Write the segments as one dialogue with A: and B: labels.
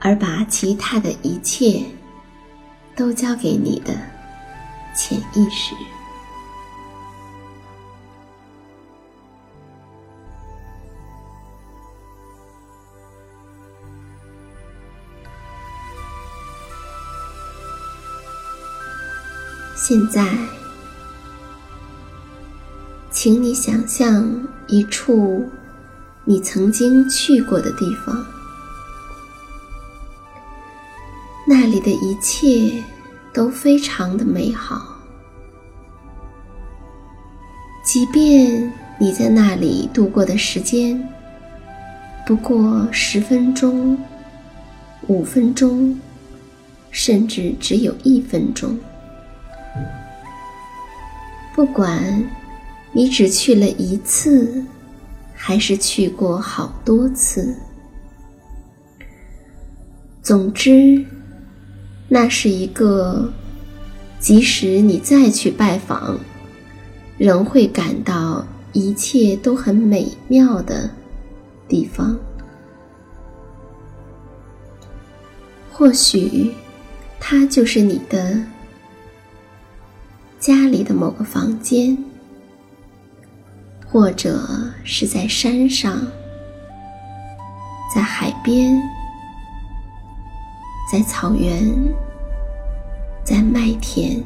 A: 而把其他的一切都交给你的潜意识。现在，请你想象一处你曾经去过的地方。那里的一切都非常的美好，即便你在那里度过的时间不过十分钟、五分钟，甚至只有一分钟。不管你只去了一次，还是去过好多次，总之。那是一个，即使你再去拜访，仍会感到一切都很美妙的地方。或许，它就是你的家里的某个房间，或者是在山上，在海边。在草原，在麦田，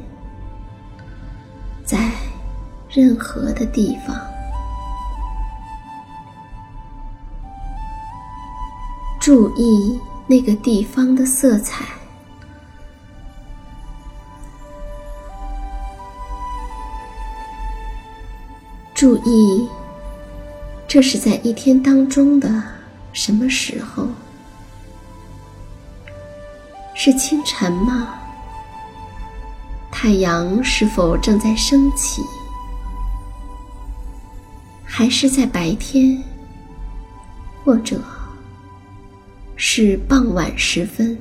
A: 在任何的地方，注意那个地方的色彩，注意这是在一天当中的什么时候。是清晨吗？太阳是否正在升起？还是在白天？或者是傍晚时分？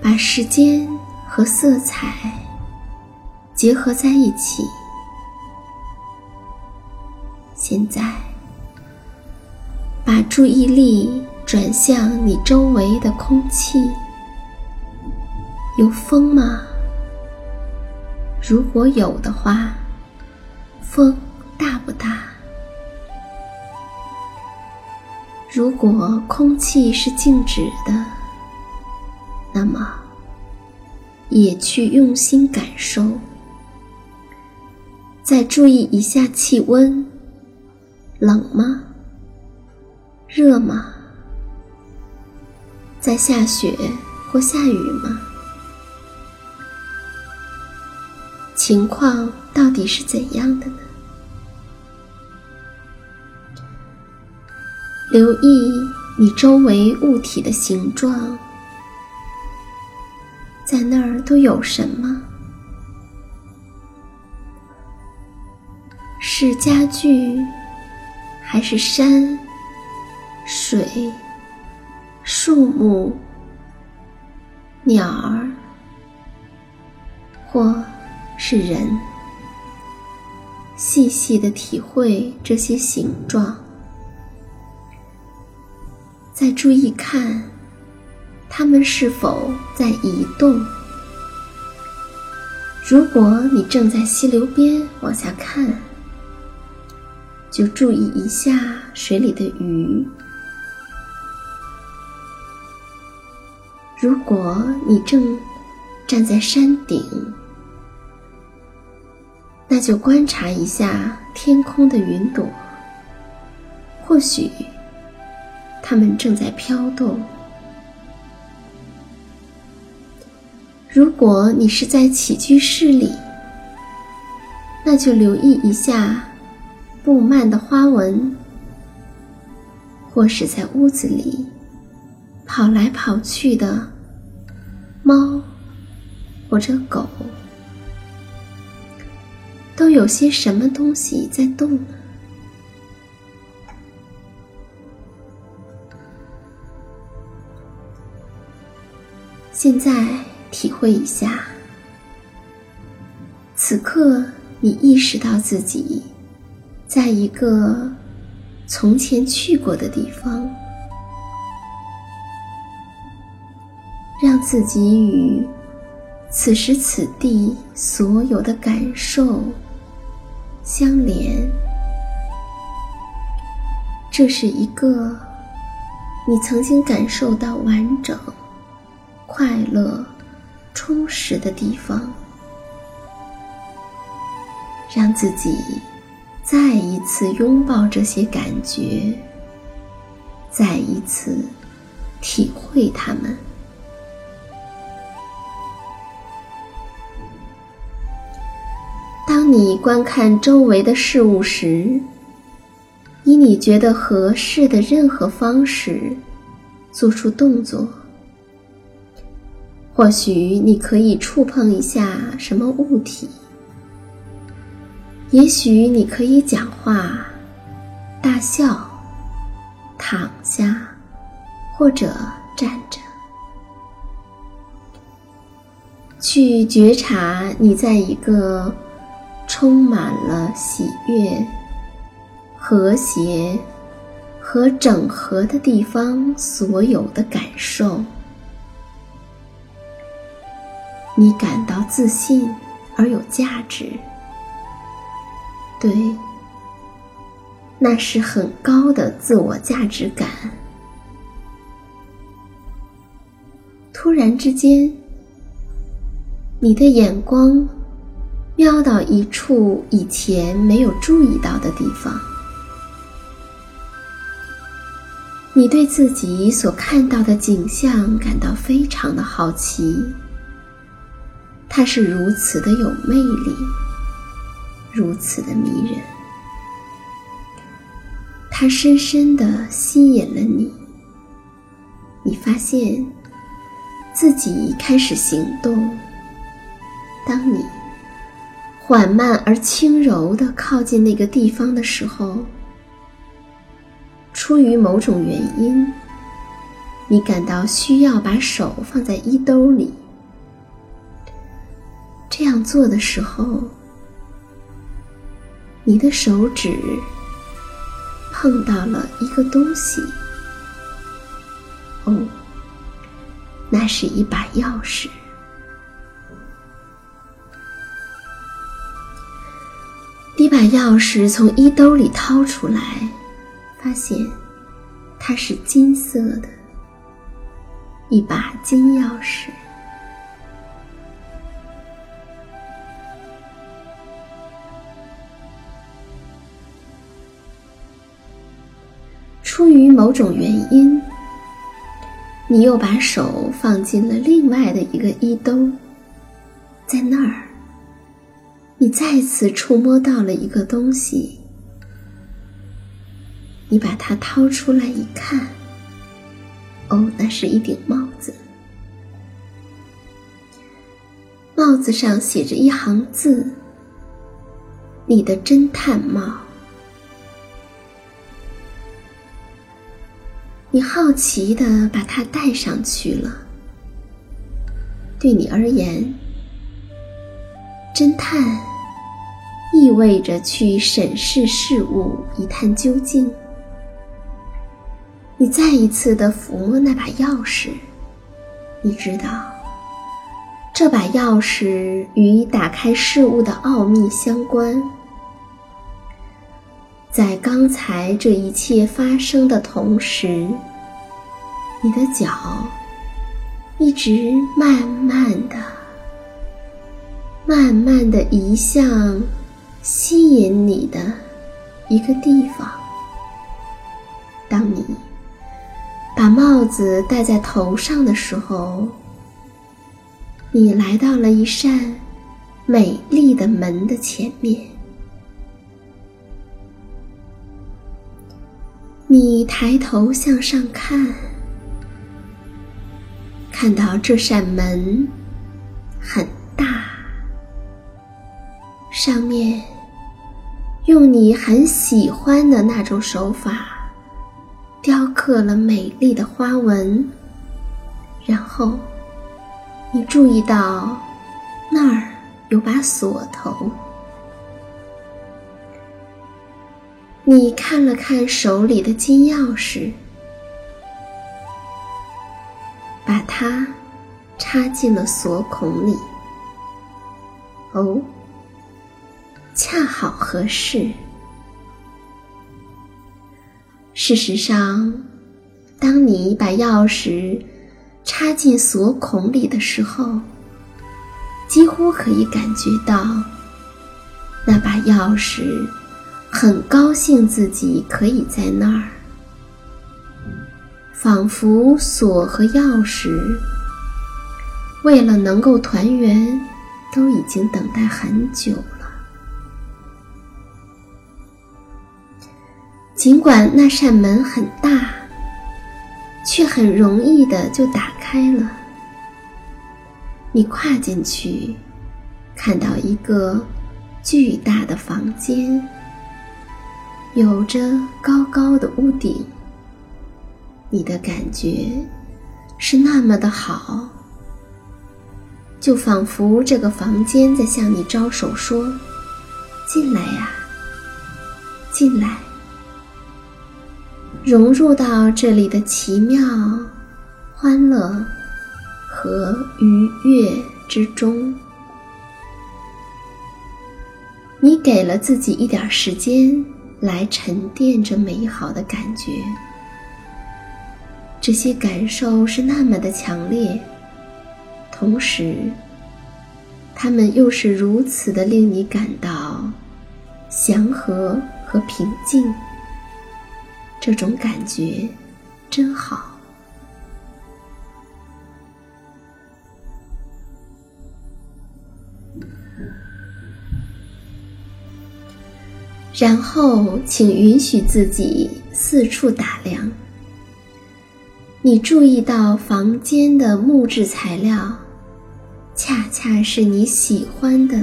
A: 把时间和色彩结合在一起。现在，把注意力转向你周围的空气，有风吗？如果有的话，风大不大？如果空气是静止的，那么也去用心感受。再注意一下气温，冷吗？热吗？在下雪或下雨吗？情况到底是怎样的呢？留意你周围物体的形状，在那儿都有什么？是家具，还是山、水？树木、鸟儿，或是人，细细的体会这些形状，再注意看，它们是否在移动。如果你正在溪流边往下看，就注意一下水里的鱼。如果你正站在山顶，那就观察一下天空的云朵，或许它们正在飘动。如果你是在起居室里，那就留意一下布幔的花纹，或是在屋子里。跑来跑去的猫或者狗，都有些什么东西在动呢？现在体会一下，此刻你意识到自己在一个从前去过的地方。让自己与此时此地所有的感受相连，这是一个你曾经感受到完整、快乐、充实的地方。让自己再一次拥抱这些感觉，再一次体会它们。当你观看周围的事物时，以你觉得合适的任何方式做出动作。或许你可以触碰一下什么物体，也许你可以讲话、大笑、躺下，或者站着，去觉察你在一个。充满了喜悦、和谐和整合的地方，所有的感受，你感到自信而有价值。对，那是很高的自我价值感。突然之间，你的眼光。瞄到一处以前没有注意到的地方，你对自己所看到的景象感到非常的好奇。它是如此的有魅力，如此的迷人，它深深的吸引了你。你发现自己开始行动。当你。缓慢而轻柔地靠近那个地方的时候，出于某种原因，你感到需要把手放在衣兜里。这样做的时候，你的手指碰到了一个东西。哦那是一把钥匙。你把钥匙从衣兜里掏出来发现它是金色的一把金钥匙。出于某种原因，你又把手放进了另外的一个衣兜，在那儿。你再次触摸到了一个东西，你把它掏出来一看，哦，那是一顶帽子，帽子上写着一行字：“你的侦探帽。”你好奇的把它戴上去了，对你而言，侦探。意味着去审视事物，一探究竟。你再一次的抚摸那把钥匙，你知道，这把钥匙与打开事物的奥秘相关。在刚才这一切发生的同时，你的脚一直慢慢的、慢慢的移向。吸引你的一个地方。当你把帽子戴在头上的时候，你来到了一扇美丽的门的前面。你抬头向上看，看到这扇门很大，上面。用你很喜欢的那种手法，雕刻了美丽的花纹。然后，你注意到那儿有把锁头。你看了看手里的金钥匙，把它插进了锁孔里。哦。恰好合适。事实上，当你把钥匙插进锁孔里的时候，几乎可以感觉到那把钥匙很高兴自己可以在那儿，仿佛锁和钥匙为了能够团圆，都已经等待很久了。尽管那扇门很大，却很容易的就打开了。你跨进去，看到一个巨大的房间，有着高高的屋顶。你的感觉是那么的好，就仿佛这个房间在向你招手说：“进来呀，进来。”融入到这里的奇妙、欢乐和愉悦之中。你给了自己一点时间来沉淀这美好的感觉，这些感受是那么的强烈，同时，它们又是如此的令你感到祥和和平静。这种感觉真好。然后，请允许自己四处打量。你注意到房间的木质材料，恰恰是你喜欢的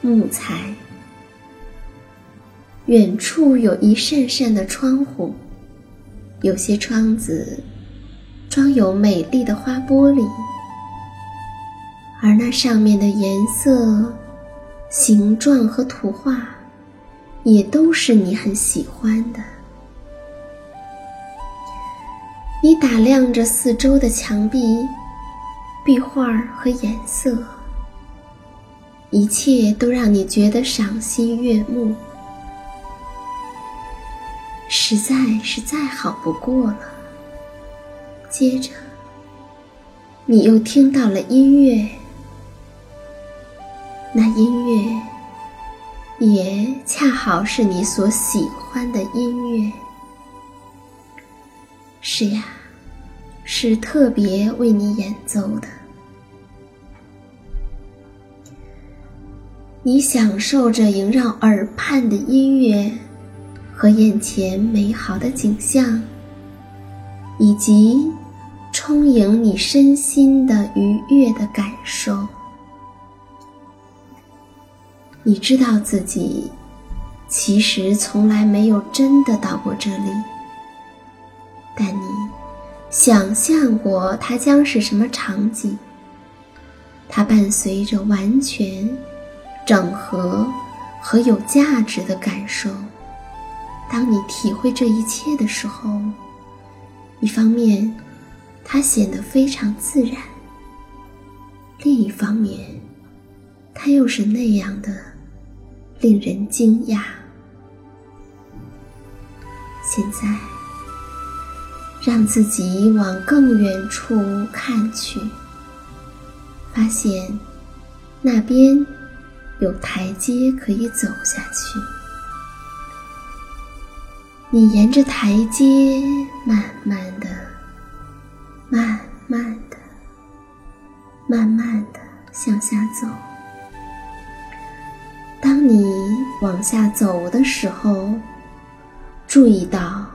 A: 木材。远处有一扇扇的窗户，有些窗子装有美丽的花玻璃，而那上面的颜色、形状和图画，也都是你很喜欢的。你打量着四周的墙壁、壁画和颜色，一切都让你觉得赏心悦目，实在是再好不过了。接着，你又听到了音乐，那音乐也恰好是你所喜欢的音乐。是呀，是特别为你演奏的。你享受着萦绕耳畔的音乐，和眼前美好的景象，以及充盈你身心的愉悦的感受。你知道自己其实从来没有真的到过这里。但你想象过它将是什么场景？它伴随着完全整合和有价值的感受。当你体会这一切的时候，一方面它显得非常自然；另一方面，它又是那样的令人惊讶。现在。让自己往更远处看去，发现那边有台阶可以走下去。你沿着台阶慢慢的、慢慢的、慢慢的向下走。你往下走的时候，注意到。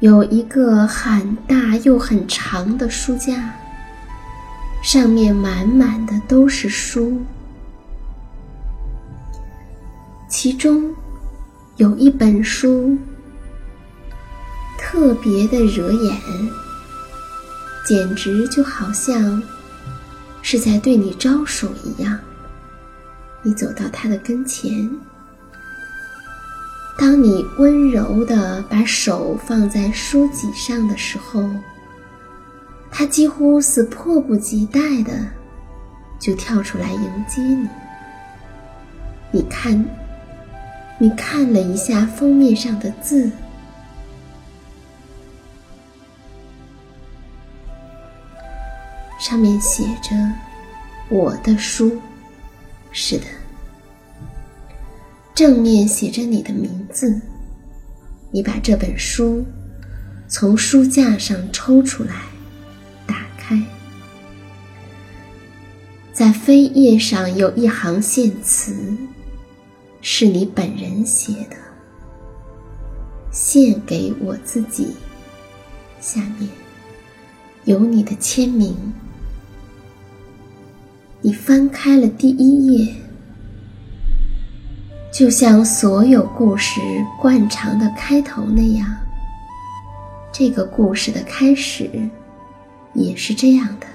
A: 有一个很大又很长的书架，上面满满的都是书，其中有一本书特别的惹眼，简直就好像是在对你招手一样。你走到他的跟前。当你温柔的把手放在书脊上的时候，他几乎是迫不及待的就跳出来迎接你。你看，你看了一下封面上的字，上面写着“我的书”，是的。正面写着你的名字。你把这本书从书架上抽出来，打开，在扉页上有一行线词，是你本人写的，献给我自己。下面有你的签名。你翻开了第一页。就像所有故事惯常的开头那样，这个故事的开始也是这样的。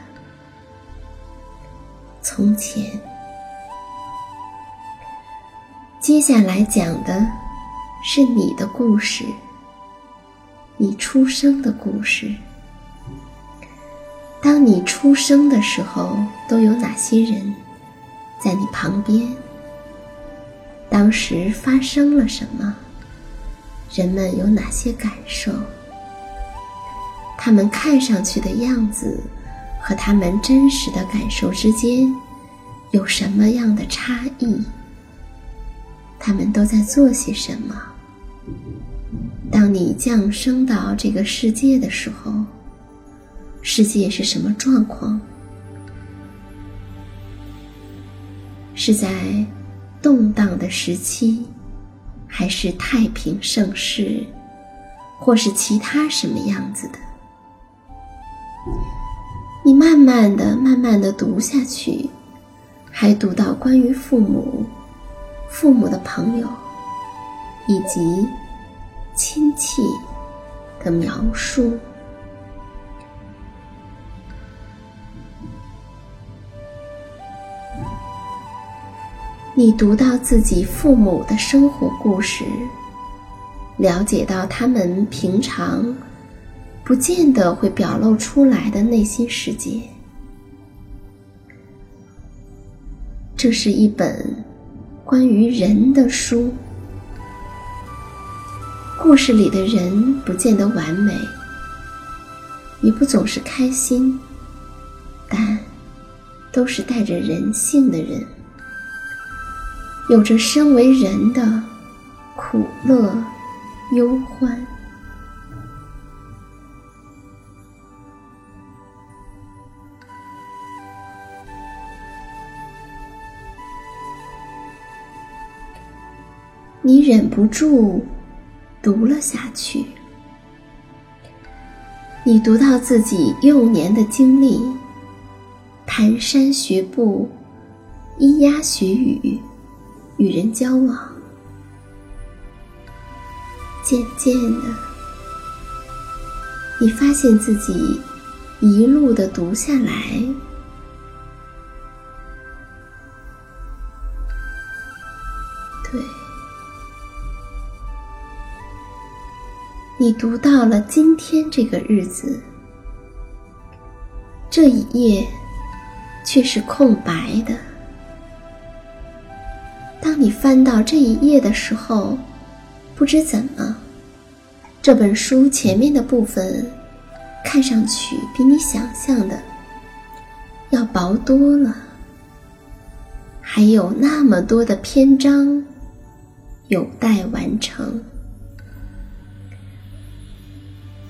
A: 从前，接下来讲的是你的故事，你出生的故事。当你出生的时候，都有哪些人在你旁边？当时发生了什么？人们有哪些感受？他们看上去的样子和他们真实的感受之间有什么样的差异？他们都在做些什么？当你降生到这个世界的时候，世界是什么状况？是在？动荡的时期，还是太平盛世，或是其他什么样子的？你慢慢的、慢慢的读下去，还读到关于父母、父母的朋友以及亲戚的描述。你读到自己父母的生活故事，了解到他们平常不见得会表露出来的内心世界。这是一本关于人的书。故事里的人不见得完美，也不总是开心，但都是带着人性的人，有着身为人的苦乐忧欢。你忍不住读了下去。你读到自己幼年的经历，蹒跚学步，咿呀学语，与人交往。渐渐的，你发现自己一路的读下来。对。你读到了今天这个日子，这一页却是空白的。你翻到这一页的时候，不知怎么，这本书前面的部分看上去比你想象的要薄多了，还有那么多的篇章有待完成。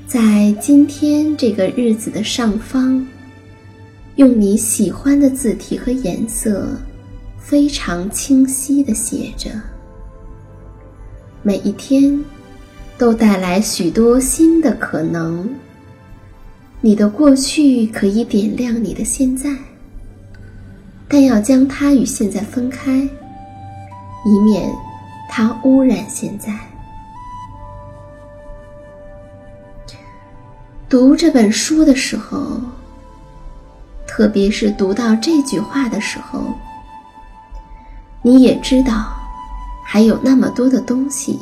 A: 在今天这个日子的上方，用你喜欢的字体和颜色，非常清晰的写着：“每一天都带来许多新的可能。你的过去可以点亮你的现在，但要将它与现在分开，以免它污染现在。”读这本书的时候，特别是读到这句话的时候，你也知道，还有那么多的东西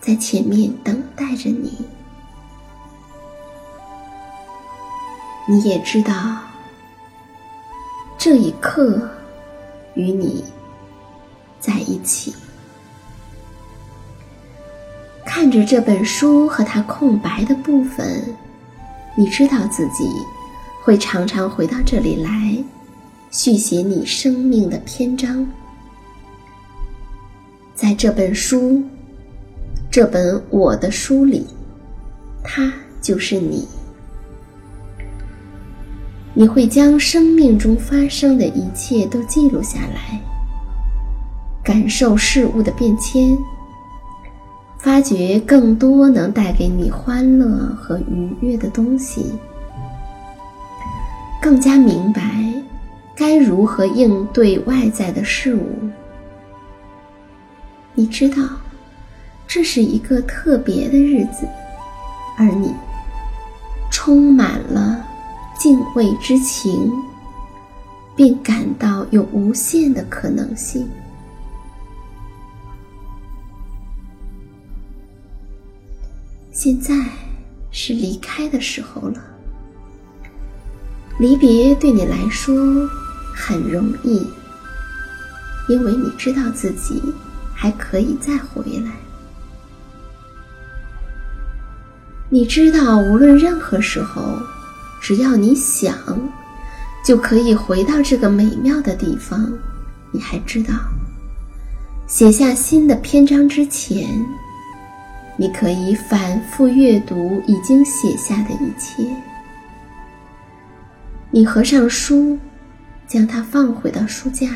A: 在前面等待着你。你也知道，这一刻与你在一起。看着这本书和它空白的部分。你知道自己会常常回到这里来，续写你生命的篇章。在这本书，这本我的书里，它就是你。你会将生命中发生的一切都记录下来，感受事物的变迁。发掘更多能带给你欢乐和愉悦的东西，更加明白该如何应对外在的事物。你知道，这是一个特别的日子，而你充满了敬畏之情，并感到有无限的可能性。现在是离开的时候了。离别对你来说很容易，因为你知道自己还可以再回来。你知道，无论任何时候，只要你想，就可以回到这个美妙的地方。你还知道，写下新的篇章之前。你可以反复阅读已经写下的一切。你合上书，将它放回到书架。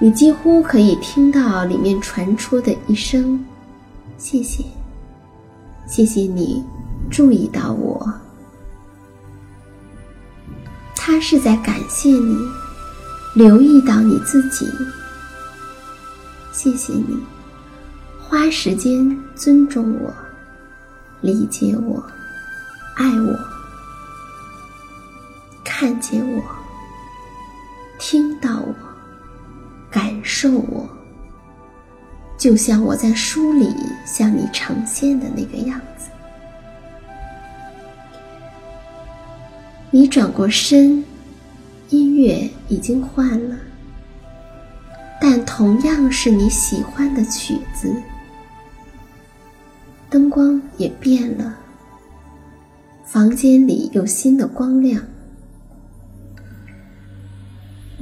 A: 你几乎可以听到里面传出的一声“谢谢，谢谢你注意到我”。他是在感谢你，留意到你自己。谢谢你。花时间尊重我，理解我，爱我，看见我，听到我，感受我，就像我在书里向你呈现的那个样子。你转过身，音乐已经换了。但同样是你喜欢的曲子，灯光也变了，房间里有新的光亮。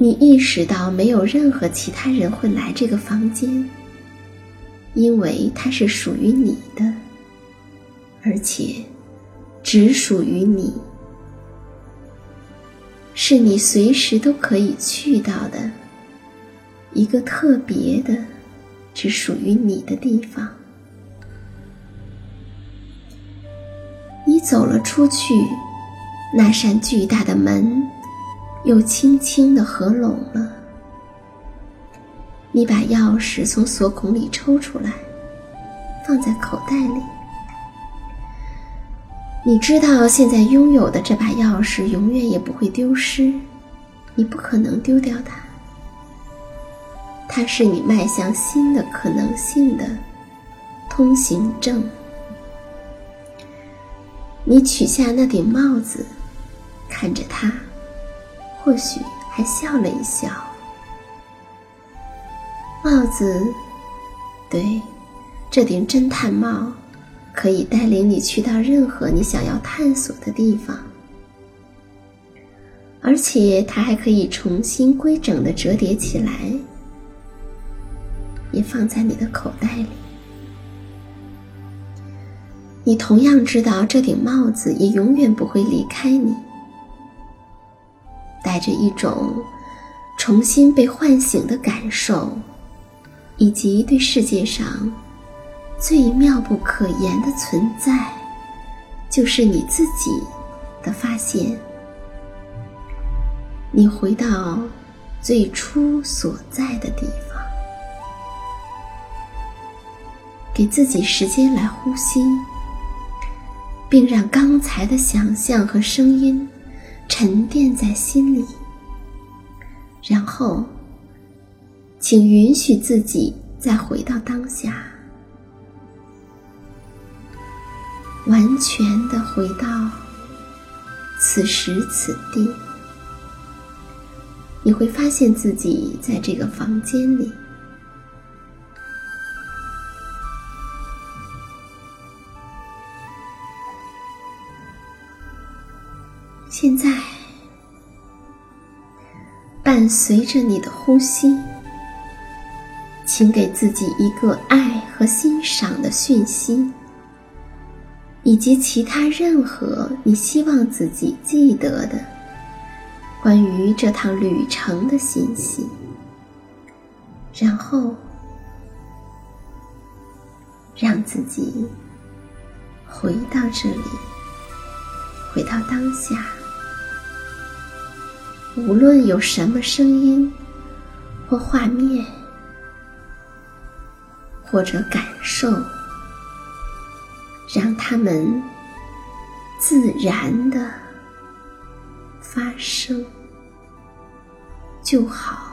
A: 你意识到没有任何其他人会来这个房间，因为它是属于你的，而且只属于你，是你随时都可以去到的一个特别的、只属于你的地方。你走了出去，那扇巨大的门。又轻轻地合拢了。你把钥匙从锁孔里抽出来，放在口袋里。你知道，现在拥有的这把钥匙永远也不会丢失，你不可能丢掉它。它是你迈向新的可能性的通行证。你取下那顶帽子，看着它。或许还笑了一笑。帽子，对，这顶侦探帽，可以带领你去到任何你想要探索的地方，而且它还可以重新规整的折叠起来，也放在你的口袋里。你同样知道，这顶帽子也永远不会离开你。带着一种重新被唤醒的感受，以及对世界上最妙不可言的存在，就是你自己的发现。你回到最初所在的地方，给自己时间来呼吸，并让刚才的想象和声音。沉淀在心里，然后，请允许自己再回到当下，完全的回到此时此地。你会发现自己在这个房间里。现在，伴随着你的呼吸，请给自己一个爱和欣赏的讯息，以及其他任何你希望自己记得的关于这趟旅程的信息。然后，让自己回到这里，回到当下。无论有什么声音，或画面，或者感受，让它们自然的发生就好。